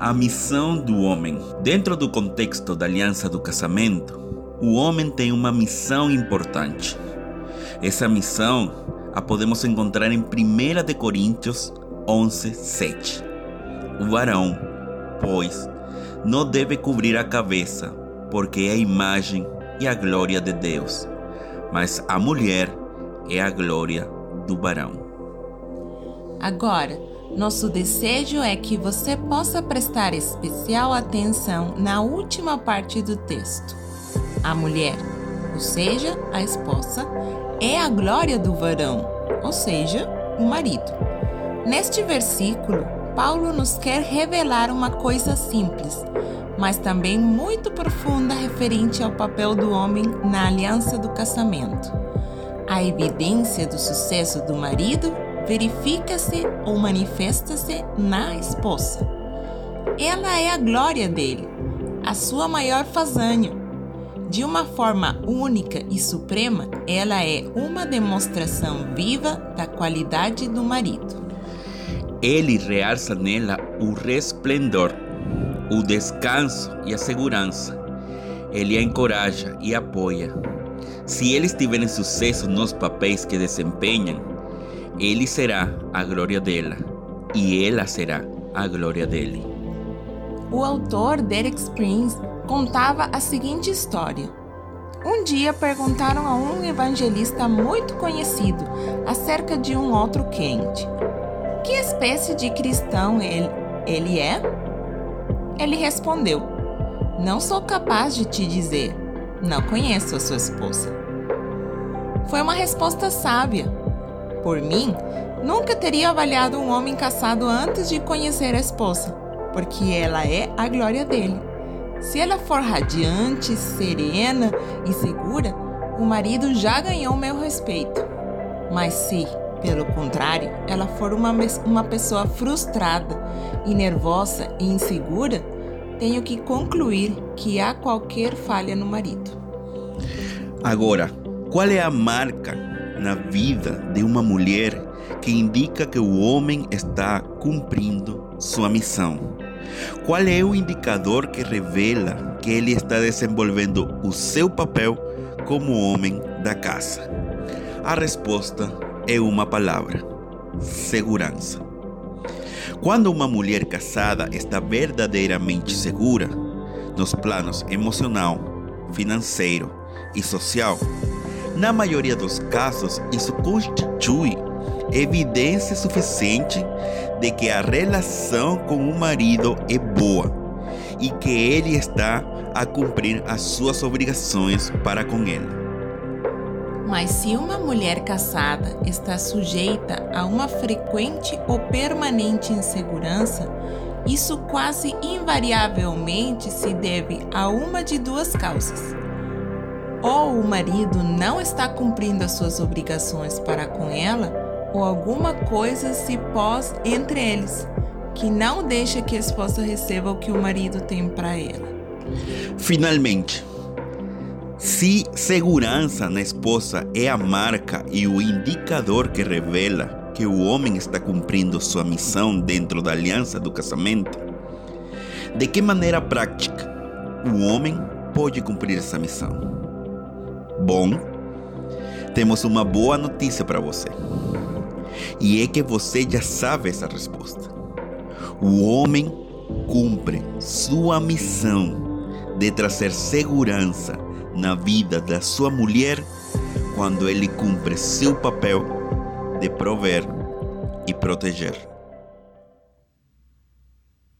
A missão do homem. Dentro do contexto da aliança do casamento, o homem tem uma missão importante. Essa missão a podemos encontrar em 1 Coríntios 11, 7. O varão, pois, não deve cobrir a cabeça, porque é a imagem e a glória de Deus, mas a mulher é a glória do varão. Agora, nosso desejo é que você possa prestar especial atenção na última parte do texto. A mulher, ou seja, a esposa, é a glória do varão, ou seja, o marido. Neste versículo, Paulo nos quer revelar uma coisa simples, mas também muito profunda referente ao papel do homem na aliança do casamento. A evidência do sucesso do marido verifica-se ou manifesta-se na esposa. Ela é a glória dele, a sua maior fazanha. De uma forma única e suprema, ela é uma demonstração viva da qualidade do marido. Ele realça nela o resplendor, o descanso e a segurança. Ele a encoraja e apoia. Se eles tiverem sucesso nos papéis que desempenham, ele será a glória dela e ela será a glória dele. O autor Derek Springs contava a seguinte história. Um dia perguntaram a um evangelista muito conhecido acerca de um outro quente. Que espécie de cristão ele, ele é? Ele respondeu: Não sou capaz de te dizer. Não conheço a sua esposa. Foi uma resposta sábia por mim, nunca teria avaliado um homem casado antes de conhecer a esposa, porque ela é a glória dele. Se ela for radiante, serena e segura, o marido já ganhou meu respeito. Mas se, pelo contrário, ela for uma, uma pessoa frustrada e nervosa e insegura, tenho que concluir que há qualquer falha no marido. Agora, qual é a marca na vida de uma mulher que indica que o homem está cumprindo sua missão? Qual é o indicador que revela que ele está desenvolvendo o seu papel como homem da casa? A resposta é uma palavra: segurança. Quando uma mulher casada está verdadeiramente segura nos planos emocional, financeiro e social, na maioria dos casos, isso constitui evidência suficiente de que a relação com o marido é boa e que ele está a cumprir as suas obrigações para com ela. Mas se uma mulher casada está sujeita a uma frequente ou permanente insegurança, isso quase invariavelmente se deve a uma de duas causas ou o marido não está cumprindo as suas obrigações para com ela, ou alguma coisa se pós entre eles, que não deixa que a esposa receba o que o marido tem para ela. Finalmente, se segurança na esposa é a marca e o indicador que revela que o homem está cumprindo sua missão dentro da aliança do casamento, de que maneira prática o homem pode cumprir essa missão? Bom, temos uma boa notícia para você. E é que você já sabe essa resposta. O homem cumpre sua missão de trazer segurança na vida da sua mulher quando ele cumpre seu papel de prover e proteger.